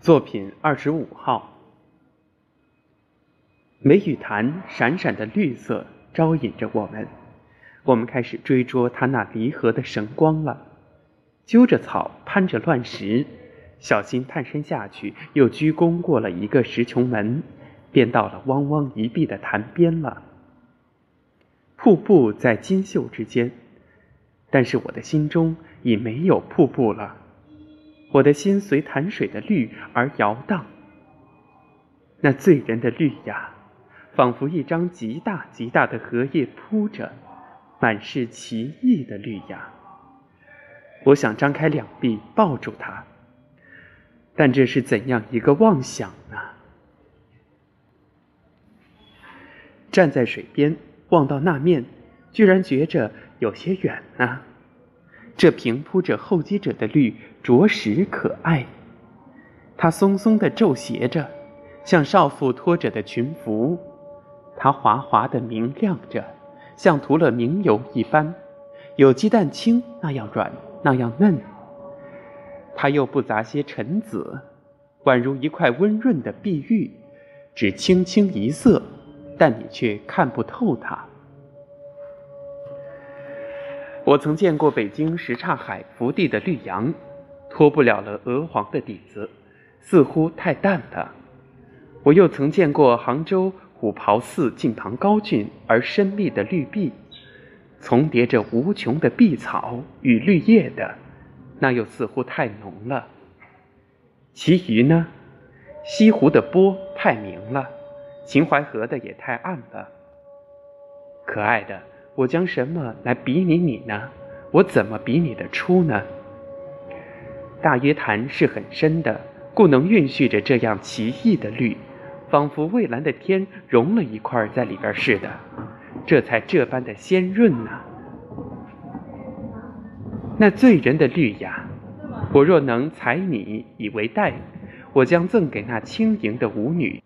作品二十五号，梅雨潭闪闪的绿色招引着我们，我们开始追捉它那离合的神光了。揪着草，攀着乱石，小心探身下去，又鞠躬过了一个石穹门，便到了汪汪一碧的潭边了。瀑布在金袖之间，但是我的心中已没有瀑布了。我的心随潭水的绿而摇荡，那醉人的绿呀，仿佛一张极大极大的荷叶铺着，满是奇异的绿呀。我想张开两臂抱住它，但这是怎样一个妄想呢？站在水边望到那面，居然觉着有些远呢。这平铺着厚积着的绿，着实可爱。它松松的皱斜着，像少妇拖着的裙服；它滑滑的明亮着，像涂了明油一般，有鸡蛋清那样软，那样嫩。它又不杂些尘紫，宛如一块温润的碧玉，只清清一色，但你却看不透它。我曾见过北京什刹海福地的绿杨，脱不了了鹅黄的底子，似乎太淡了。我又曾见过杭州虎跑寺近旁高峻而深密的绿壁，重叠着无穷的碧草与绿叶的，那又似乎太浓了。其余呢，西湖的波太明了，秦淮河的也太暗了。可爱的。我将什么来比拟你呢？我怎么比拟得出呢？大约潭是很深的，故能蕴蓄着这样奇异的绿，仿佛蔚蓝的天融了一块在里边似的，这才这般的鲜润呢。那醉人的绿呀，我若能采你以为带，我将赠给那轻盈的舞女。